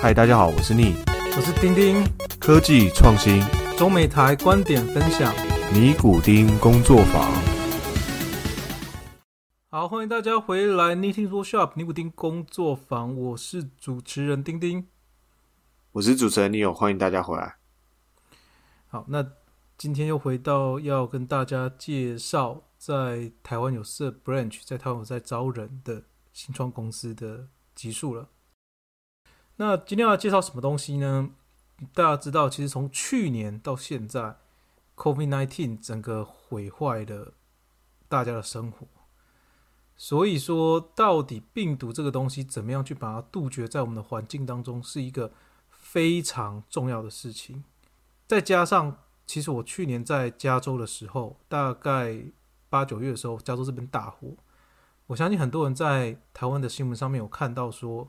嗨，大家好，我是逆我是丁丁，科技创新中美台观点分享。尼古丁工作坊。好，欢迎大家回来 Knitting Workshop 尼古丁工作坊，我是主持人丁丁。我是主持人 Neo，欢迎大家回来。好，那今天又回到要跟大家介绍在台湾有设 branch，在台湾有在招人的新创公司的集数了。那今天要介绍什么东西呢？大家知道，其实从去年到现在，COVID-19 整个毁坏了大家的生活。所以说，到底病毒这个东西怎么样去把它杜绝在我们的环境当中，是一个非常重要的事情。再加上，其实我去年在加州的时候，大概八九月的时候，加州这边大火。我相信很多人在台湾的新闻上面有看到说，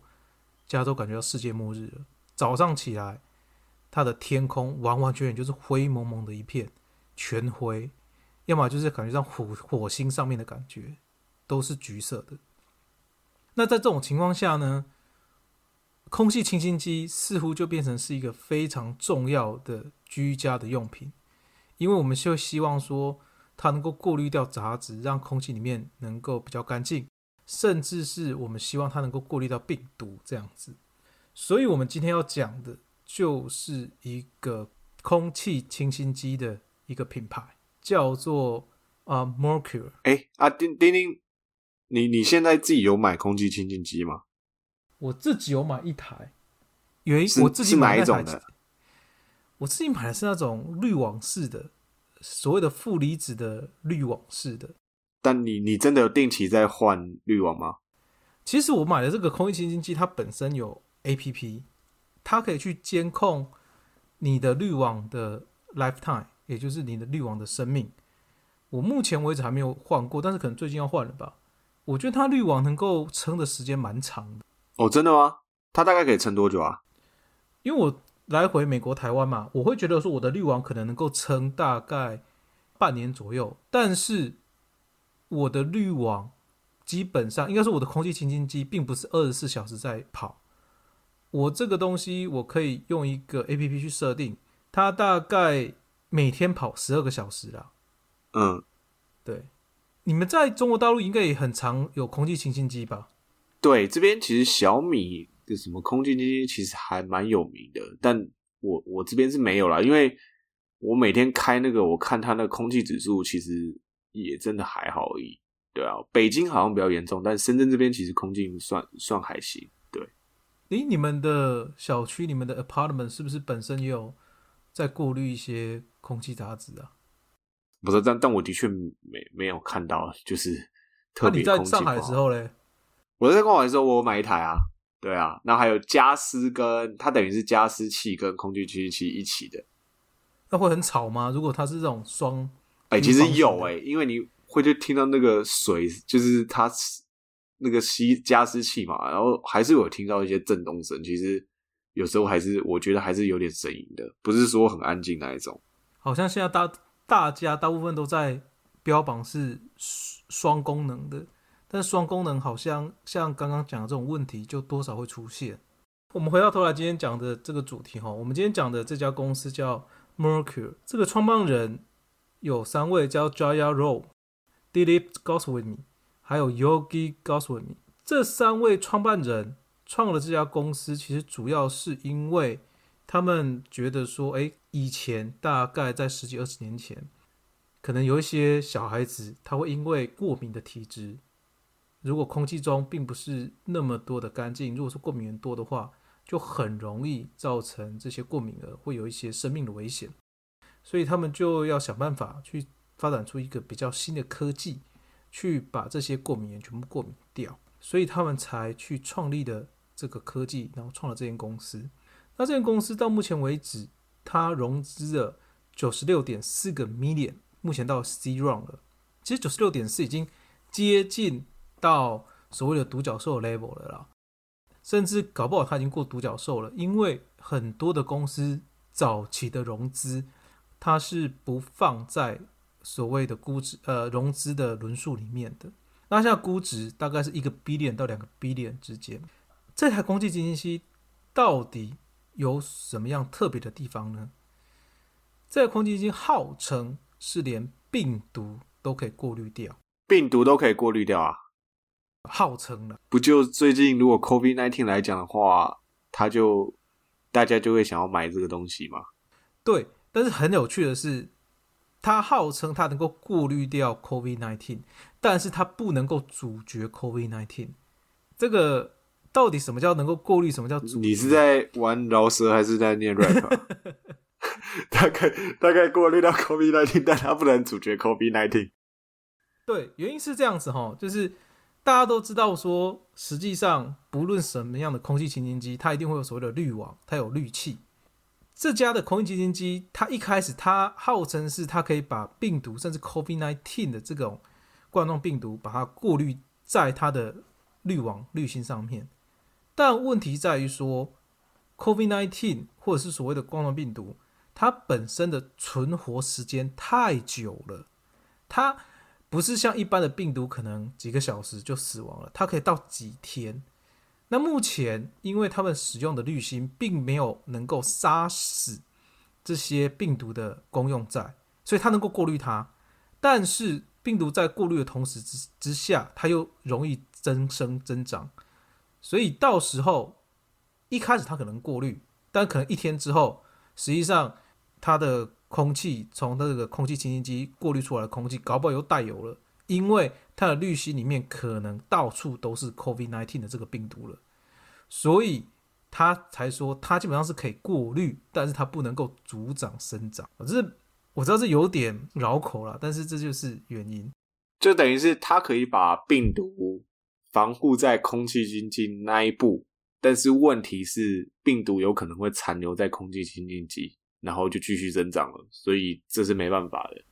加州感觉到世界末日了。早上起来，它的天空完完全全就是灰蒙蒙的一片，全灰，要么就是感觉像火火星上面的感觉。都是橘色的。那在这种情况下呢，空气清新机似乎就变成是一个非常重要的居家的用品，因为我们就希望说它能够过滤掉杂质，让空气里面能够比较干净，甚至是我们希望它能够过滤到病毒这样子。所以，我们今天要讲的就是一个空气清新机的一个品牌，叫做啊 Mercure。哎，啊丁丁丁，你你现在自己有买空气清新机吗？我自己有买一台，有一是我自己买一种的？我自己买的是那种滤网式的，所谓的负离子的滤网式的。但你你真的有定期在换滤网吗？其实我买的这个空气清新机，它本身有 A P P，它可以去监控你的滤网的 lifetime，也就是你的滤网的生命。我目前为止还没有换过，但是可能最近要换了吧。我觉得它滤网能够撑的时间蛮长的。哦，真的吗？它大概可以撑多久啊？因为我来回美国、台湾嘛，我会觉得说我的滤网可能能够撑大概半年左右，但是我的滤网基本上应该说我的空气清新机并不是二十四小时在跑，我这个东西我可以用一个 A P P 去设定，它大概每天跑十二个小时啦。嗯，对，你们在中国大陆应该也很常有空气清新机吧？对，这边其实小米的什么空气清新机其实还蛮有名的，但我我这边是没有啦，因为我每天开那个，我看它那个空气指数其实也真的还好而已。对啊，北京好像比较严重，但深圳这边其实空气算算还行。对，诶，你们的小区、你们的 apartment 是不是本身也有在过滤一些空气杂质啊？不是，但但我的确没没有看到，就是那、你在特别空气上海的时候嘞？我在上海的时候，我有买一台啊，对啊，那还有加湿跟它等于是加湿器跟空气清新器一起的。那会很吵吗？如果它是这种双，哎、其实有哎、因为你会就听到那个水，就是它那个吸加湿器嘛，然后还是有听到一些震动声。其实有时候还是我觉得还是有点声音的，不是说很安静那一种。好像现在大大家大部分都在标榜是双双功能的，但是双功能好像像刚刚讲的这种问题，就多少会出现。我们回到头来，今天讲的这个主题哈，我们今天讲的这家公司叫 Mercure，这个创办人有三位，叫 Jaya Rao、Dilip Goswami，还有 Yogi Goswami。这三位创办人创了这家公司，其实主要是因为他们觉得说，哎，以前大概在十几二十年前，可能有一些小孩子他会因为过敏的体质，如果空气中并不是那么多的干净，如果是过敏源多的话，就很容易造成这些过敏儿会有一些生命的危险，所以他们就要想办法去发展出一个比较新的科技，去把这些过敏源全部过敏掉，所以他们才去创立的这个科技，然后创了这间公司。那这间公司到目前为止，它融资了九十六点四个 million，目前到 C round 了。其实九十六点四已经接近到所谓的独角兽 level 了啦，甚至搞不好它已经过独角兽了，因为很多的公司早期的融资，它是不放在所谓的估值呃融资的轮数里面的。那现在估值大概是一个 billion 到两个 billion 之间。这台空气清新机到底有什么样特别的地方呢？这台空气清新机号称是连病毒都可以过滤掉，病毒都可以过滤掉啊？号称了，不就最近如果 COVID nineteen 来讲的话，它就大家就会想要买这个东西嘛？对，但是很有趣的是，它号称它能够过滤掉 COVID nineteen，但是它不能够阻绝 COVID nineteen。这个到底什么叫能够过滤？什么叫阻？你是在玩饶舌还是在念 rap？大概大概过滤掉 COVID nineteen，但它不能阻绝 COVID nineteen。对，原因是这样子哈，就是大家都知道说，实际上不论什么样的空气清新机，它一定会有所谓的滤网，它有滤器。这家的空气清新机，它一开始它号称是它可以把病毒，甚至 COVID nineteen 的这种冠状病毒，把它过滤在它的滤网滤芯上面。但问题在于说，COVID nineteen 或者是所谓的冠状病毒，它本身的存活时间太久了，它不是像一般的病毒可能几个小时就死亡了，它可以到几天。那目前因为他们使用的滤芯并没有能够杀死这些病毒的功用在，所以它能够过滤它。但是病毒在过滤的同时之之下，它又容易增生增长，所以到时候一开始它可能过滤，但可能一天之后，实际上它的空气从这个空气清新机过滤出来的空气，搞不好又带油了，因为它的滤芯里面可能到处都是 COVID-19 的这个病毒了，所以他才说它基本上是可以过滤，但是它不能够阻长生长。这是我知道这有点绕口了，但是这就是原因。就等于是它可以把病毒防护在空气清新那一步，但是问题是病毒有可能会残留在空气清新机，然后就继续增长了，所以这是没办法的。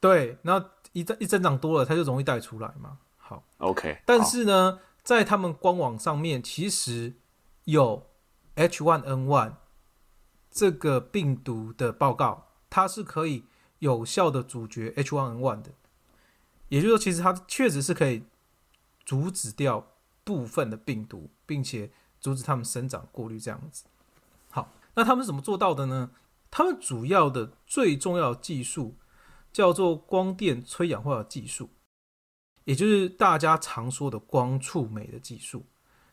对，那一增一增长多了，它就容易带出来嘛。好，OK，但是呢，在他们官网上面其实有 H1N1 这个病毒的报告，它是可以有效的阻绝 H1N1 的，也就是说，其实它确实是可以阻止掉部分的病毒，并且阻止它们生长、过滤这样子。好，那他们是怎么做到的呢？他们主要的最重要的技术叫做光电催氧化的技术。也就是大家常说的光触媒的技术。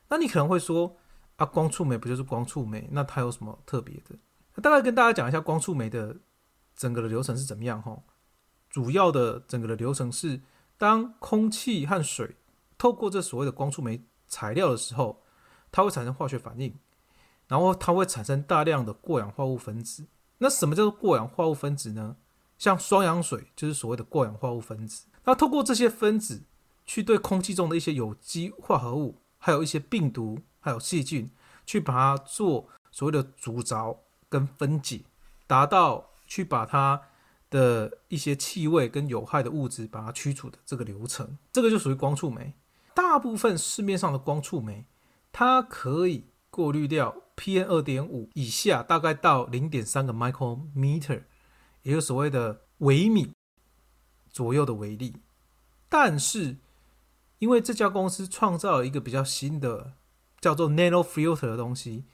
那你可能会说啊，光触媒不就是光触媒？那它有什么特别的？大概跟大家讲一下光触媒的整个的流程是怎么样哈。主要的整个的流程是，当空气和水透过这所谓的光触媒材料的时候，它会产生化学反应，然后它会产生大量的过氧化物分子。那什么叫做过氧化物分子呢？像双氧水就是所谓的过氧化物分子。那透过这些分子去对空气中的一些有机化合物，还有一些病毒，还有细菌，去把它做所谓的煮着跟分解，达到去把它的一些气味跟有害的物质把它驱除的这个流程，这个就属于光触媒。大部分市面上的光触媒，它可以过滤掉 PM 二点五以下，大概到零点三个 micrometer，也就是所谓的微米。左右的微粒，但是因为这家公司创造了一个比较新的叫做 nano filter 的东西，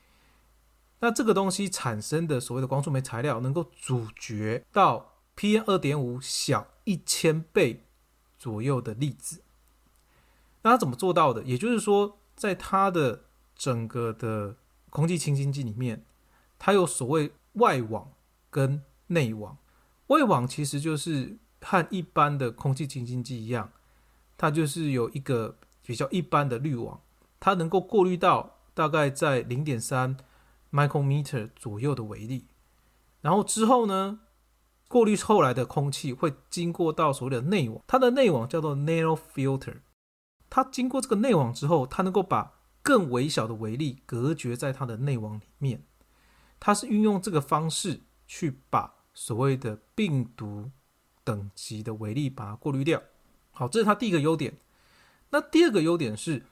那这个东西产生的所谓的光触媒材料能够阻绝到 PM 二点五小一千倍左右的粒子。那它怎么做到的？也就是说，在它的整个的空气清新剂里面，它有所谓外网跟内网。外网其实就是和一般的空气清新机一样，它就是有一个比较一般的滤网，它能够过滤到大概在零点三 micrometer 左右的微粒。然后之后呢，过滤后来的空气会经过到所谓的内网，它的内网叫做 nano filter。它经过这个内网之后，它能够把更微小的微粒隔绝在它的内网里面。它是运用这个方式去把所谓的病毒等级的微粒把它过滤掉。好，这是它第一个优点。那第二个优点是，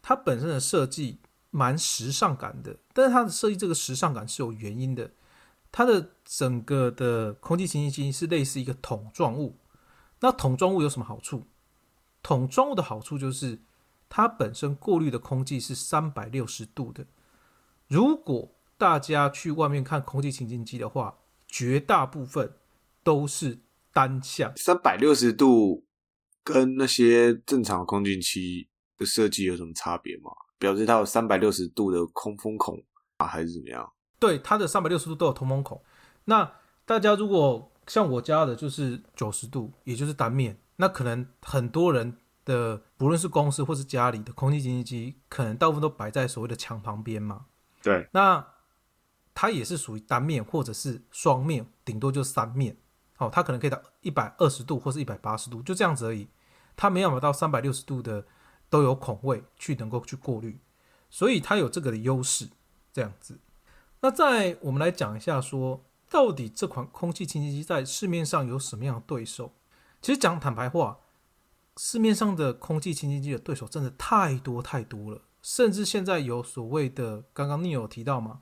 它本身的设计蛮时尚感的，但是它的设计这个时尚感是有原因的。它的整个的空气清新机是类似一个桶状物。那桶状物有什么好处？桶状物的好处就是它本身过滤的空气是三百六十度的。如果大家去外面看空气清净机的话，绝大部分都是单向。三百六十度跟那些正常空净机的设计有什么差别吗？表示它有三百六十度的空风孔啊，还是怎么样？对，它的三百六十度都有通风孔。那大家如果像我家的，就是九十度，也就是单面，那可能很多人的不论是公司或是家里的空气清新机，可能大部分都摆在所谓的墙旁边嘛。对，那它也是属于单面或者是双面，顶多就三面。哦，它可能可以到一百二十度或是一百八十度，就这样子而已。它没办法到三百六十度的都有孔位去能够去过滤，所以它有这个的优势。这样子，那在我们来讲一下，说到底这款空气清新机在市面上有什么样的对手？其实讲坦白话，市面上的空气清新机的对手真的太多太多了，甚至现在有所谓的，刚刚你有提到吗，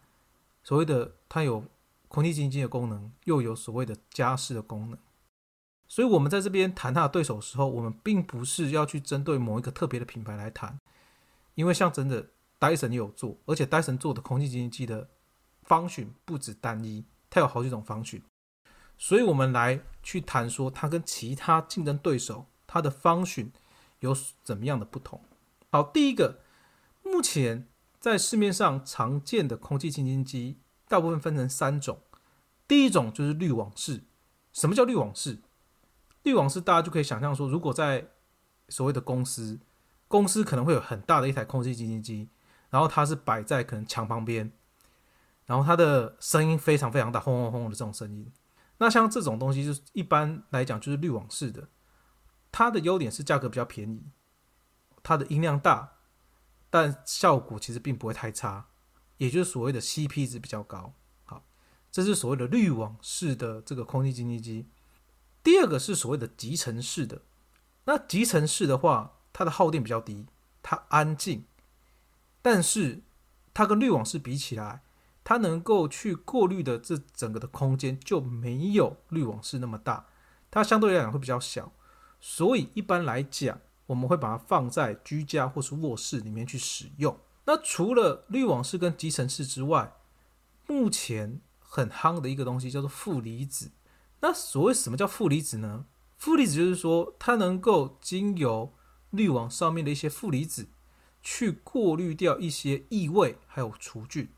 所谓的它有空气清净机的功能，又有所谓的加湿的功能。所以，我们在这边谈它的对手的时候，我们并不是要去针对某一个特别的品牌来谈，因为像真的。戴森也有做，而且戴森做的空气清净机的方选不止单一，它有好几种方选。所以，我们来去谈说它跟其他竞争对手它的方选有怎么样的不同。好，第一个，目前在市面上常见的空气清新机，大部分分成三种。第一种就是滤网式。什么叫滤网式？滤网式大家就可以想象说，如果在所谓的公司，公司可能会有很大的一台空气清新机。然后它是摆在可能墙旁边，然后它的声音非常非常大，轰轰轰的这种声音。那像这种东西，就是一般来讲就是滤网式的，它的优点是价格比较便宜，它的音量大，但效果其实并不会太差，也就是所谓的 CP 值比较高。好，这是所谓的滤网式的这个空气清净机。第二个是所谓的集成式的，那集成式的话，它的耗电比较低，它安静。但是它跟滤网式比起来，它能够去过滤的这整个的空间就没有滤网式那么大，它相对来讲会比较小，所以一般来讲，我们会把它放在居家或是卧室里面去使用。那除了滤网式跟集成式之外，目前很夯的一个东西叫做负离子。那所谓什么叫负离子呢？负离子就是说它能够经由滤网上面的一些负离子。去过滤掉一些异味，还有除菌，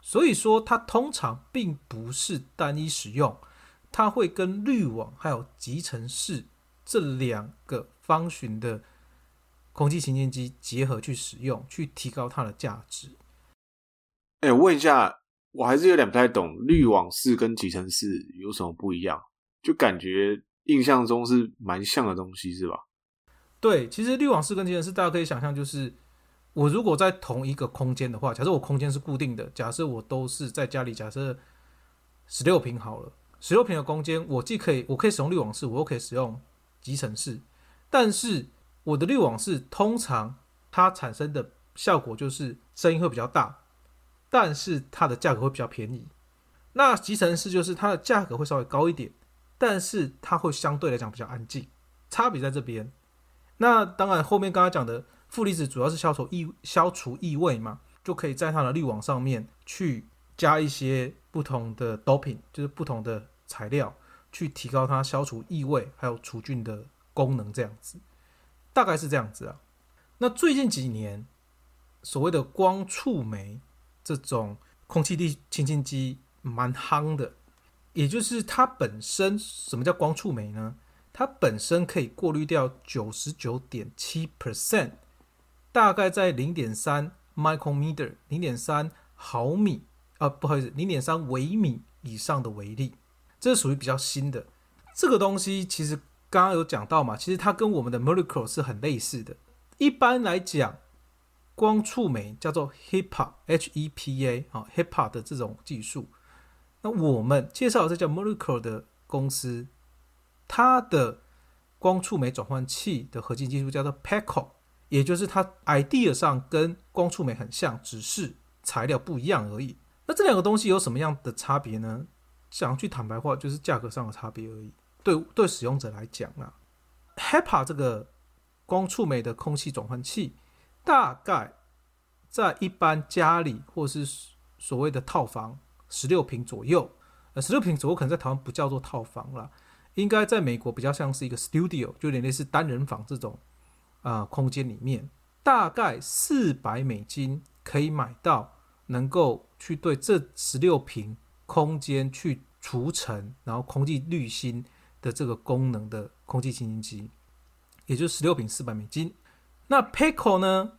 所以说它通常并不是单一使用，它会跟滤网还有集成式这两个方寻的空气清净机结合去使用，去提高它的价值。哎，问一下，我还是有点不太懂，滤网式跟集成式有什么不一样？就感觉印象中是蛮像的东西，是吧？对，其实滤网式跟集成式，大家可以想象就是。我如果在同一个空间的话，假设我空间是固定的，假设我都是在家里，假设十六平好了，十六平的空间，我既可以我可以使用滤网式，我又可以使用集成式，但是我的滤网是通常它产生的效果就是声音会比较大，但是它的价格会比较便宜。那集成式就是它的价格会稍微高一点，但是它会相对来讲比较安静，差别在这边。那当然后面刚刚讲的。负离子主要是消除异消除异味嘛，就可以在它的滤网上面去加一些不同的 doping，就是不同的材料，去提高它消除异味还有除菌的功能，这样子，大概是这样子啊。那最近几年，所谓的光触媒这种空气力清新机蛮夯的，也就是它本身什么叫光触媒呢？它本身可以过滤掉九十九点七 percent。大概在零点三 micrometer，零点三毫米啊，不好意思，零点三微米以上的微粒，这是属于比较新的。这个东西其实刚刚有讲到嘛，其实它跟我们的 molecle 是很类似的。一般来讲，光触媒叫做 HEPA，H E P A 啊，HEPA 的这种技术。那我们介绍这叫 molecule 的公司，它的光触媒转换器的核心技术叫做 p e c o 也就是它 idea 上跟光触媒很像，只是材料不一样而已。那这两个东西有什么样的差别呢？想去坦白话，就是价格上的差别而已。对对，使用者来讲啊，HEPA 这个光触媒的空气转换器，大概在一般家里或是所谓的套房，十六平左右。呃，十六平左右可能在台湾不叫做套房了，应该在美国比较像是一个 studio，就有点类似单人房这种啊空间里面，大概四百美金可以买到能够去对这十六平空间去除尘，然后空气滤芯的这个功能的空气清新机，也就是十六平四百美金。那 Pico 呢？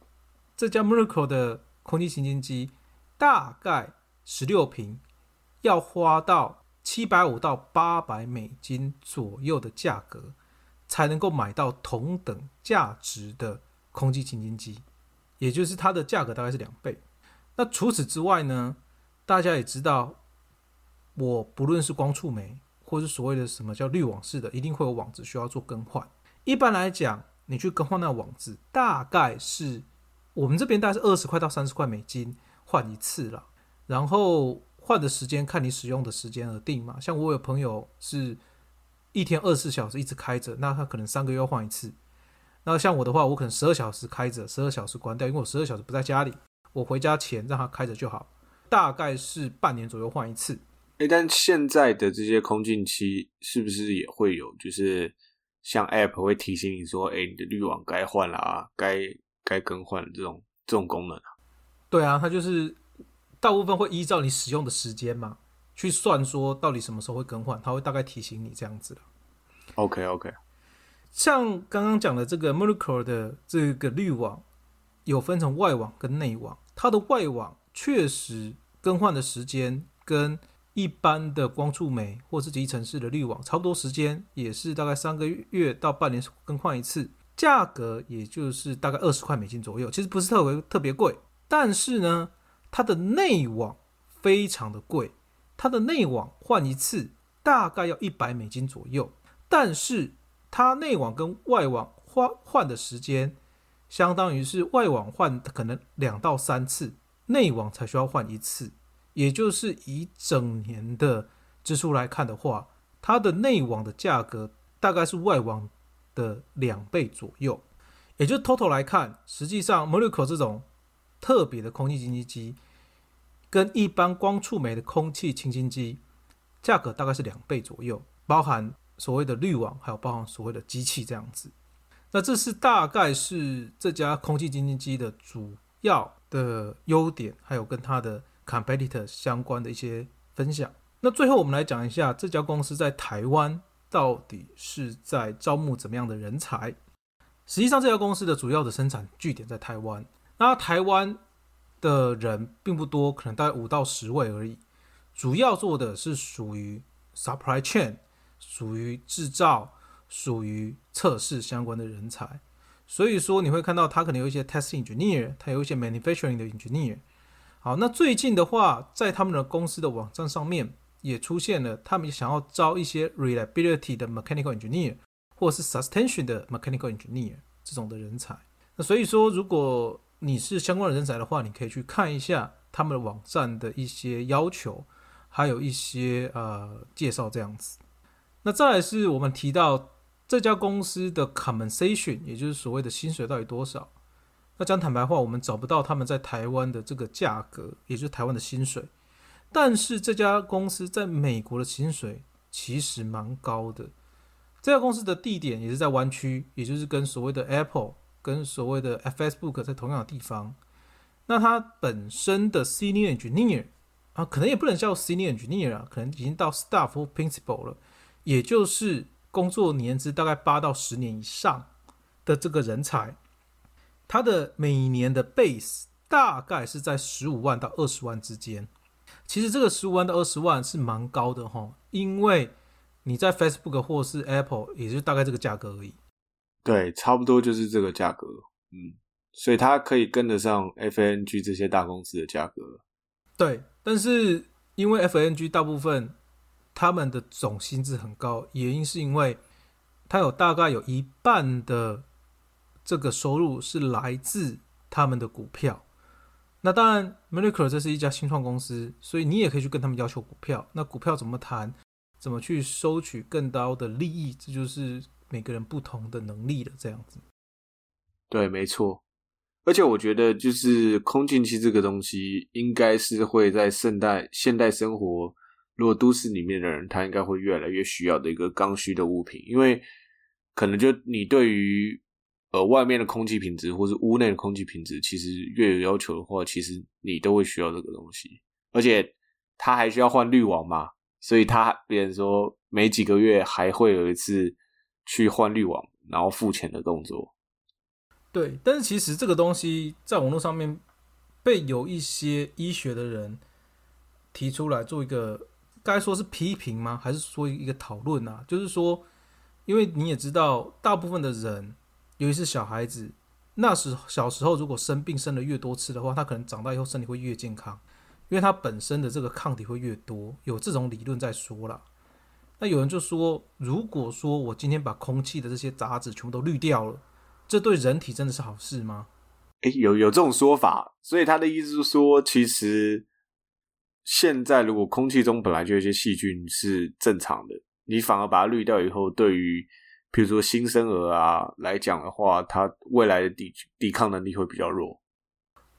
这家 Miracle 的空气清新机大概十六平，要花到七百五到八百美金左右的价格，才能够买到同等价值的空气清新机，也就是它的价格大概是两倍。那除此之外呢？大家也知道，我不论是光触媒，或是所谓的什么叫滤网式的，一定会有网子需要做更换。一般来讲，你去更换那网子，大概是我们这边大概是二十块到三十块美金换一次了，然后换的时间看你使用的时间而定嘛。像我有朋友是一天二十四小时一直开着，那他可能三个月换一次。那像我的话，我可能十二小时开着，十二小时关掉，因为我十二小时不在家里，我回家前让它开着就好。大概是半年左右换一次。诶，但现在的这些空净期是不是也会有，就是像 App 会提醒你说，诶，你的滤网该换了啊，该该更换这种这种功能啊？对啊，它就是大部分会依照你使用的时间嘛，去算说到底什么时候会更换，它会大概提醒你这样子的。OK OK，像刚刚讲的这个 Monocore 的这个滤网，有分成外网跟内网。它的外网确实更换的时间跟一般的光触媒或是集成式的滤网差不多，时间也是大概三个月到半年更换一次，价格也就是大概二十块美金左右，其实不是特别特别贵。但是呢，它的内网非常的贵，它的内网换一次大概要一百美金左右，但是它内网跟外网换换的时间，相当于是外网换可能两到三次，内网才需要换一次。也就是以整年的支出来看的话，它的内网的价格大概是外网的两倍左右。也就 total 来看，实际上 Monaco 这种特别的空气清新机，跟一般光触媒的空气清新机价格大概是两倍左右，包含所谓的滤网，还有包含所谓的机器这样子。那这是大概是这家空气清新机的主要的优点，还有跟它的 competitor 相关的一些分享。那最后我们来讲一下这家公司在台湾到底是在招募怎么样的人才。实际上，这家公司的主要的生产据点在台湾。那台湾的人并不多，可能大概五到十位而已。主要做的是属于 supply chain，属于制造、属于测试相关的人才。所以说，你会看到他可能有一些 test engineer，他有一些 manufacturing 的 engineer。好，那最近的话，在他们的公司的网站上面也出现了，他们想要招一些 reliability 的 mechanical engineer，或是 suspension 的 mechanical engineer 这种的人才。那所以说，如果你是相关的人才的话，你可以去看一下他们的网站的一些要求，还有一些呃介绍这样子。那再来是我们提到这家公司的 compensation，也就是所谓的薪水到底多少。那讲坦白话，我们找不到他们在台湾的这个价格，也就是台湾的薪水。但是这家公司在美国的薪水其实蛮高的。这家公司的地点也是在湾区，也就是跟所谓的 Apple、跟所谓的 Facebook 在同样的地方。那它本身的 Senior Engineer 啊，可能也不能叫 Senior Engineer 啊，可能已经到 Staff 或 Principal 了，也就是工作年资大概八到十年以上的这个人才。它的每年的 base 大概是在十五万到二十万之间。其实这个十五万到二十万是蛮高的哈，因为你在 Facebook 或是 Apple 也就大概这个价格而已。对，差不多就是这个价格，嗯，所以它可以跟得上 FNG 这些大公司的价格。对，但是因为 FNG 大部分他们的总薪资很高，原因是因为它有大概有一半的这个收入是来自他们的股票。那当然，Miracle 这是一家新创公司，所以你也可以去跟他们要求股票。那股票怎么谈，怎么去收取更高的利益，这就是每个人不同的能力了。这样子。对，没错。而且我觉得，就是空气气这个东西，应该是会在现代现代生活，如果都市里面的人，他应该会越来越需要的一个刚需的物品，因为可能就你对于呃外面的空气品质，或是屋内的空气品质，其实越有要求的话，其实你都会需要这个东西，而且它还需要换滤网嘛，所以他别人说每几个月还会有一次去换滤网，然后付钱的动作。对，但是其实这个东西在网络上面被有一些医学的人提出来做一个，该说是批评吗？还是说一个讨论啊？就是说，因为你也知道，大部分的人，尤其是小孩子，那时小时候如果生病生的越多次的话，他可能长大以后身体会越健康，因为他本身的这个抗体会越多，有这种理论在说了。那有人就说，如果说我今天把空气的这些杂质全部都滤掉了。这对人体真的是好事吗？诶，有有这种说法，所以他的意思是说，其实现在如果空气中本来就有些细菌是正常的，你反而把它滤掉以后，对于比如说新生儿啊来讲的话，它未来的抵抵抗能力会比较弱。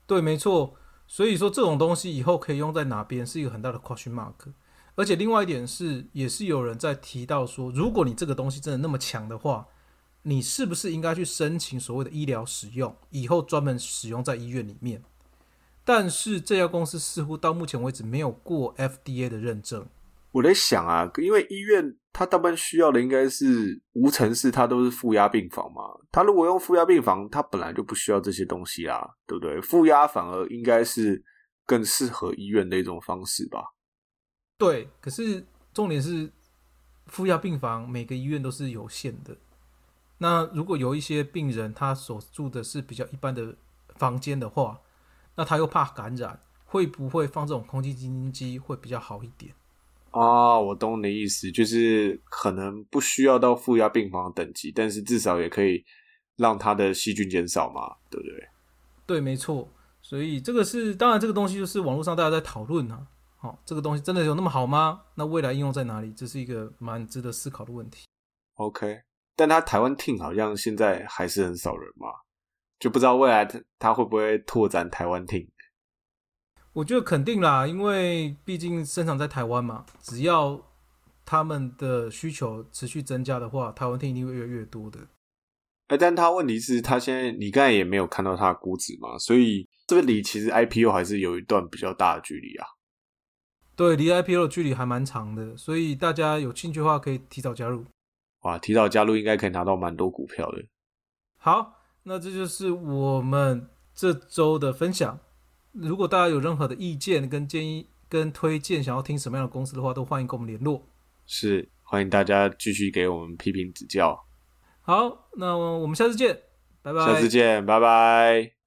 对，没错。所以说这种东西以后可以用在哪边是一个很大的 question mark。而且另外一点是，也是有人在提到说，如果你这个东西真的那么强的话。你是不是应该去申请所谓的医疗使用，以后专门使用在医院里面？但是这家公司似乎到目前为止没有过 FDA 的认证。我在想啊，因为医院它大部分需要的应该是无尘室，它都是负压病房嘛。它如果用负压病房，它本来就不需要这些东西啦，对不对？负压反而应该是更适合医院的一种方式吧？对，可是重点是负压病房每个医院都是有限的。那如果有一些病人他所住的是比较一般的房间的话，那他又怕感染，会不会放这种空气清新机会比较好一点？啊，我懂你的意思，就是可能不需要到负压病房等级，但是至少也可以让它的细菌减少嘛，对不对？对，没错。所以这个是当然，这个东西就是网络上大家在讨论啊。好，这个东西真的有那么好吗？那未来应用在哪里？这是一个蛮值得思考的问题。OK。但他台湾 team 好像现在还是很少人嘛，就不知道未来他他会不会拓展台湾 team。我觉得肯定啦，因为毕竟生产在台湾嘛，只要他们的需求持续增加的话，台湾 team 一定会越来越多的。哎，但他问题是，他现在你刚才也没有看到他的估值嘛，所以这个离其实 IPO 还是有一段比较大的距离啊。对，离 IPO 的距离还蛮长的，所以大家有兴趣的话可以提早加入。哇，提早加入应该可以拿到蛮多股票的。好，那这就是我们这周的分享。如果大家有任何的意见、跟建议、跟推荐，想要听什么样的公司的话，都欢迎跟我们联络。是，欢迎大家继续给我们批评指教。好，那我们下次见，拜拜。下次见，拜拜。